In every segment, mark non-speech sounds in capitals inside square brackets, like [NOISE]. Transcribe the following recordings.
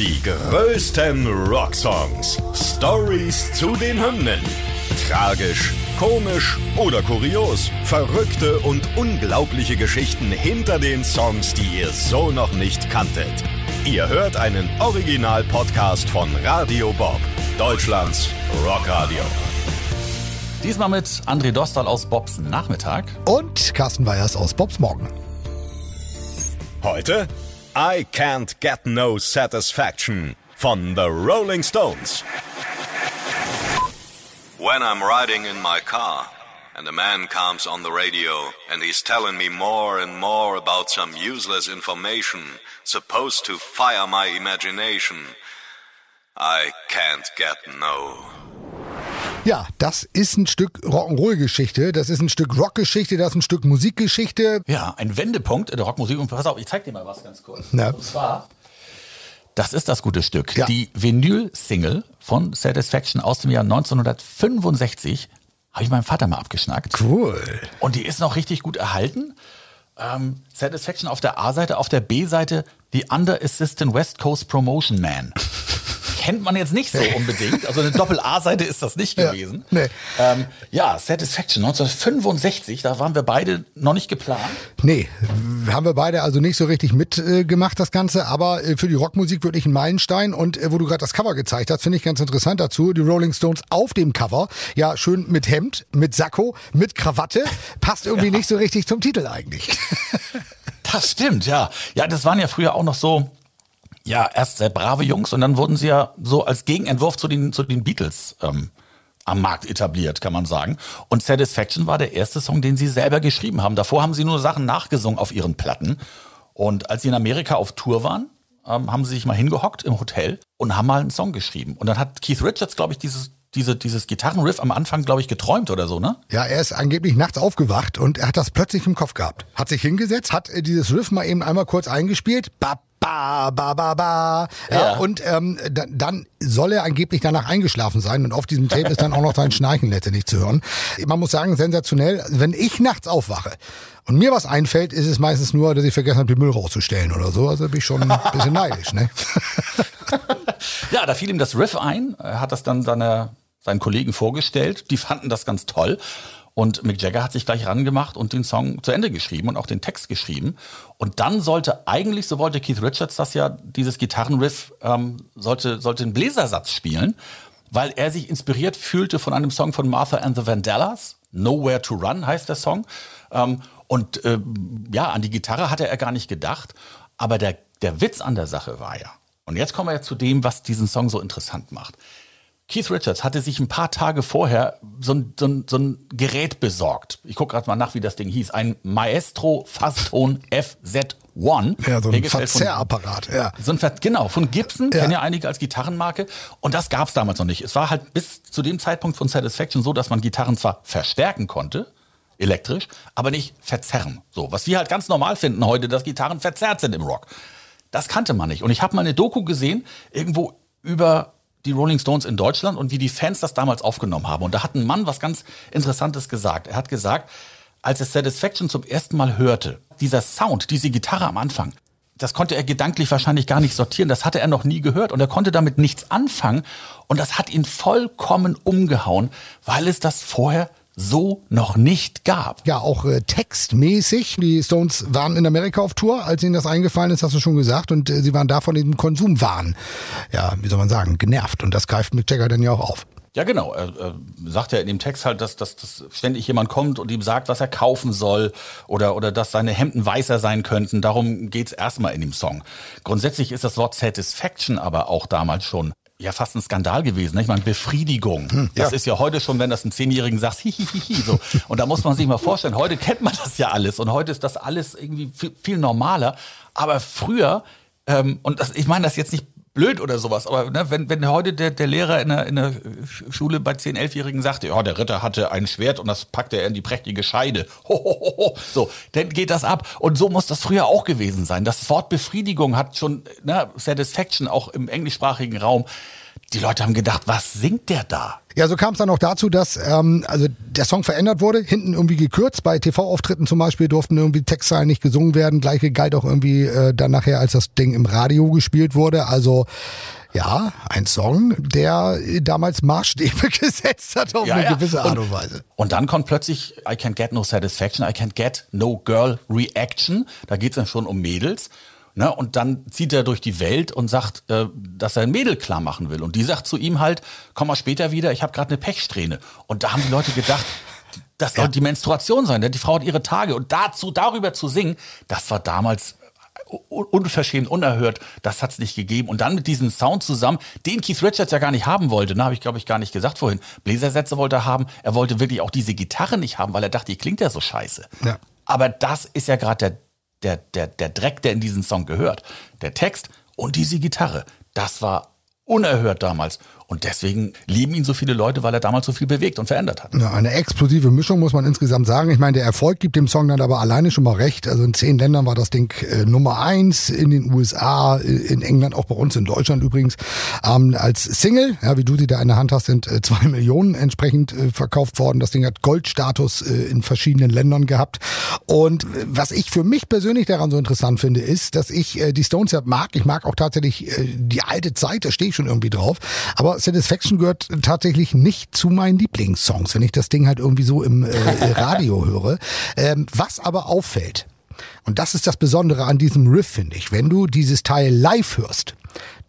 Die größten Rocksongs. Stories zu den Hymnen. Tragisch, komisch oder kurios. Verrückte und unglaubliche Geschichten hinter den Songs, die ihr so noch nicht kanntet. Ihr hört einen Original-Podcast von Radio Bob, Deutschlands Rockradio. Diesmal mit André Dostal aus Bobs Nachmittag. Und Carsten Weyers aus Bobs Morgen. Heute I Can't Get No Satisfaction von The Rolling Stones. When I'm riding in my car and a man comes on the radio and he's telling me more and more about some useless information supposed to fire my imagination, I can't get no. Ja, das ist ein Stück Rock'n'Roll-Geschichte, das ist ein Stück Rockgeschichte, das ist ein Stück Musikgeschichte. Ja, ein Wendepunkt in der Rockmusik. Und pass auf, ich zeig dir mal was ganz kurz. Na. Und zwar, das ist das gute Stück. Ja. Die Vinyl-Single von Satisfaction aus dem Jahr 1965 habe ich meinem Vater mal abgeschnackt. Cool. Und die ist noch richtig gut erhalten. Ähm, Satisfaction auf der A-Seite, auf der B-Seite The Under Assistant West Coast Promotion Man. [LAUGHS] Kennt man jetzt nicht so unbedingt. Also eine Doppel-A-Seite ist das nicht Ja, gewesen. nee. Ähm, ja, Satisfaction 1965, da waren wir beide noch nicht geplant. Nee, haben wir beide also nicht so richtig mitgemacht, das Ganze, aber äh, für die Rockmusik wirklich ein Meilenstein. Und äh, wo du gerade das Cover gezeigt hast, finde ich ganz interessant dazu. Die Rolling Stones auf dem Cover, ja, schön mit Hemd, mit Sakko, mit Krawatte, passt irgendwie nicht so richtig zum Titel eigentlich. [LAUGHS] Das stimmt, ja. Ja, das waren ja früher auch noch so, ja, erst sehr brave Jungs und dann wurden sie ja so als Gegenentwurf zu den, zu den Beatles ähm, am Markt etabliert, kann man sagen. Und Satisfaction war der erste Song, den sie selber geschrieben haben. Davor haben sie nur Sachen nachgesungen auf ihren Platten. Und als sie in Amerika auf Tour waren, ähm, haben sie sich mal hingehockt im Hotel und haben mal einen Song geschrieben. Und dann hat Keith Richards, glaube ich, dieses, diese, dieses Gitarrenriff am Anfang, glaube ich, geträumt oder so, ne? Ja, er ist angeblich nachts aufgewacht und er hat das plötzlich im Kopf gehabt. Hat sich hingesetzt, hat äh, dieses Riff mal eben einmal kurz eingespielt. Ba, ba, ba, ba, ba. Ja, Ja. Und ähm, da, dann soll er angeblich danach eingeschlafen sein und auf diesem Tape ist dann auch noch sein Schnarchen letztendlich zu hören. Man muss sagen, sensationell. Wenn ich nachts aufwache und mir was einfällt, ist es meistens nur, dass ich vergessen habe, den Müll rauszustellen oder so. Also bin ich schon ein bisschen neidisch, ne? [LAUGHS] Ja, da fiel ihm das Riff ein. Er hat das dann seine, seinen Kollegen vorgestellt. Die fanden das ganz toll. Und Mick Jagger hat sich gleich rangemacht und den Song zu Ende geschrieben und auch den Text geschrieben. Und dann sollte eigentlich, so wollte Keith Richards das ja, dieses Gitarrenriff ähm, sollte, sollte einen Bläsersatz spielen, weil er sich inspiriert fühlte von einem Song von Martha and the Vandellas. Nowhere to Run heißt der Song. Ähm, und ähm, ja, an die Gitarre hatte er gar nicht gedacht. Aber der, der Witz an der Sache war ja, und jetzt kommen wir ja zu dem, was diesen Song so interessant macht. Keith Richards hatte sich ein paar Tage vorher so ein, so ein, so ein Gerät besorgt. Ich gucke gerade mal nach, wie das Ding hieß. Ein Maestro Fastton FZ1. Ja, so ein hergestellt von- Verzerrapparat, ja. so ein Ver genau, von Gibson, Ja. kennen ja einige als Gitarrenmarke. Und das gab es damals noch nicht. Es war halt bis zu dem Zeitpunkt von Satisfaction so, dass man Gitarren zwar verstärken konnte, elektrisch, aber nicht verzerren. So, was wir halt ganz normal finden heute, dass Gitarren verzerrt sind im Rock. Das kannte man nicht. Und ich habe mal eine Doku gesehen, irgendwo über die Rolling Stones in Deutschland und wie die Fans das damals aufgenommen haben. Und da hat ein Mann was ganz Interessantes gesagt. Er hat gesagt, als er Satisfaction zum ersten Mal hörte, dieser Sound, diese Gitarre am Anfang, das konnte er gedanklich wahrscheinlich gar nicht sortieren. Das hatte er noch nie gehört und er konnte damit nichts anfangen. Und das hat ihn vollkommen umgehauen, weil es das vorher so noch nicht gab. Ja, auch äh, textmäßig. Die Stones waren in Amerika auf Tour, als ihnen das eingefallen ist, hast du schon gesagt. Und äh, sie waren da von diesem Konsumwahn, ja, wie soll man sagen, genervt. Und das greift Mick Jagger dann ja auch auf. Ja, genau. Er, er sagt ja in dem Text halt, dass, dass, dass ständig jemand kommt und ihm sagt, was er kaufen soll oder, oder dass seine Hemden weißer sein könnten. Darum geht's erstmal in dem Song. Grundsätzlich ist das Wort Satisfaction aber auch damals schon ja fast ein Skandal gewesen. ne? Ich meine, Befriedigung. das ja. ist ja heute schon, wenn das einem Zehnjährigen sagt, hihihihi, so. Und da muss man sich mal vorstellen, heute kennt man das ja alles und heute ist das alles irgendwie viel, viel normaler. Aber früher, ähm, und das, ich meine das jetzt nicht blöd oder sowas, aber ne, wenn, wenn heute der, der Lehrer in der, in der Schule bei 10-, 11-Jährigen sagt, ja, der Ritter hatte ein Schwert und das packte er in die prächtige Scheide. [LAUGHS] Ho, ho, ho, ho. So, dann geht das ab. Und so muss das früher auch gewesen sein. Das Wort Befriedigung hat schon, ne, Satisfaction auch im englischsprachigen Raum, die Leute haben gedacht, was singt der da? Ja, so kam es dann auch dazu, dass ähm, also der Song verändert wurde, hinten irgendwie gekürzt. Bei TV-Auftritten zum Beispiel durften irgendwie Textzeilen nicht gesungen werden. Gleiche galt auch irgendwie äh, dann nachher, als das Ding im Radio gespielt wurde. Also ja, ein Song, der damals Maßstäbe [LAUGHS] gesetzt hat auf Ja, eine ja. gewisse Art und Weise. Und dann kommt plötzlich I can't get no satisfaction, I can't get no girl reaction. Da geht's dann schon um Mädels. Ne? Und dann zieht er durch die Welt und sagt, äh, dass er ein Mädel klar machen will. Und die sagt zu ihm halt, komm mal später wieder, ich habe gerade eine Pechsträhne. Und da haben die Leute gedacht, das soll die Menstruation sein. Denn die Frau hat ihre Tage. Und dazu, darüber zu singen, das war damals un- unverschämt, unerhört, das hat's nicht gegeben. Und dann mit diesem Sound zusammen, den Keith Richards ja gar nicht haben wollte, ne, habe ich glaube ich gar nicht gesagt vorhin. Bläsersätze wollte er haben, er wollte wirklich auch diese Gitarre nicht haben, weil er dachte, die klingt ja so scheiße. Ja. Aber das ist ja gerade der, der, der, der Dreck, der in diesen Song gehört. Der Text und diese Gitarre, das war unerhört damals. Und deswegen lieben ihn so viele Leute, weil er damals so viel bewegt und verändert hat. Ja, eine explosive Mischung, muss man insgesamt sagen. Ich meine, der Erfolg gibt dem Song dann aber alleine schon mal recht. Also in zehn Ländern war das Ding äh, Nummer eins, in den USA, in England, auch bei uns in Deutschland übrigens. Ähm, als Single, ja, wie du sie da in der Hand hast, sind äh, zwei [LAUGHS] Millionen entsprechend äh, verkauft worden. Das Ding hat Goldstatus äh, in verschiedenen Ländern gehabt. Und äh, was ich für mich persönlich daran so interessant finde, ist, dass ich äh, die Stones ja mag. Ich mag auch tatsächlich die alte Zeit, da stehe ich schon irgendwie drauf. Aber Satisfaction gehört tatsächlich nicht zu meinen Lieblingssongs, wenn ich das Ding halt irgendwie so im äh, [LAUGHS] Radio höre. Ähm, was aber auffällt, und das ist das Besondere an diesem Riff, finde ich, wenn du dieses Teil live hörst,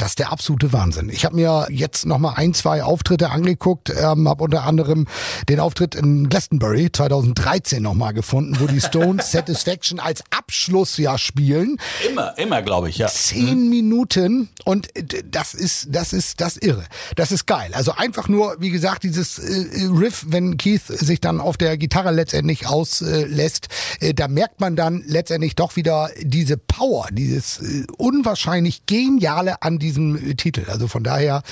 das ist der absolute Wahnsinn. Ich habe mir jetzt noch mal ein, zwei Auftritte angeguckt, ähm, habe unter anderem den Auftritt in Glastonbury 2013 noch mal gefunden, wo die [LAUGHS] Stones Satisfaction als Abschluss ja spielen Immer, immer, glaube ich, ja. zehn Minuten und äh, das ist das ist das irre. Das ist geil. Also einfach nur, wie gesagt, dieses äh, Riff, wenn Keith sich dann auf der Gitarre letztendlich auslässt, äh, da merkt man dann letztendlich doch wieder diese Power, dieses äh, unwahrscheinlich geniale an diesem äh, Titel. Also von daher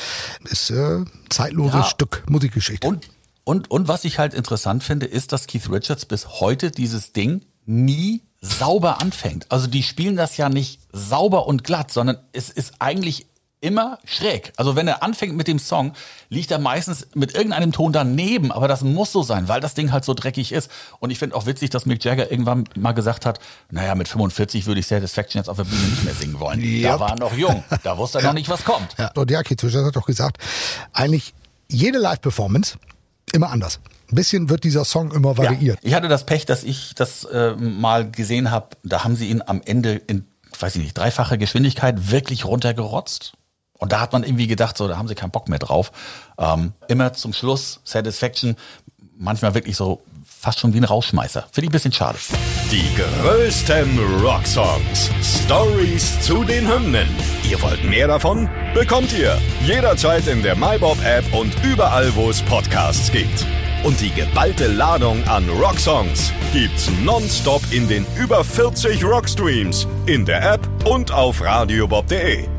ist äh, zeitloses Ja. Stück Musikgeschichte. Und, und, und was ich halt interessant finde, ist, dass Keith Richards bis heute dieses Ding nie sauber anfängt. Also die spielen das ja nicht sauber und glatt, sondern es ist eigentlich immer schräg. Also wenn er anfängt mit dem Song, liegt er meistens mit irgendeinem Ton daneben, aber das muss so sein, weil das Ding halt so dreckig ist. Und ich finde auch witzig, dass Mick Jagger irgendwann mal gesagt hat, naja, mit 45 würde ich Satisfaction jetzt auf der Bühne nicht mehr singen wollen. Da Yep. war er noch jung, da wusste er noch nicht, was kommt. Ja, und ja, Richards hat doch gesagt, eigentlich jede Live-Performance immer anders. Ein bisschen wird dieser Song immer variiert. Ja, ich hatte das Pech, dass ich das äh, mal gesehen habe. Da haben sie ihn am Ende in, weiß ich nicht, dreifacher Geschwindigkeit wirklich runtergerotzt. Und da hat man irgendwie gedacht, so, da haben sie keinen Bock mehr drauf. Ähm, immer zum Schluss Satisfaction, manchmal wirklich so fast schon wie ein Rausschmeißer. Finde ich ein bisschen schade. Die größten Rocksongs. Stories zu den Hymnen. Ihr wollt mehr davon? Bekommt ihr jederzeit in der MyBob-App und überall, wo es Podcasts gibt. Und die geballte Ladung an Rocksongs gibt's nonstop in den über 40 Rockstreams, in der App und auf radiobob.de.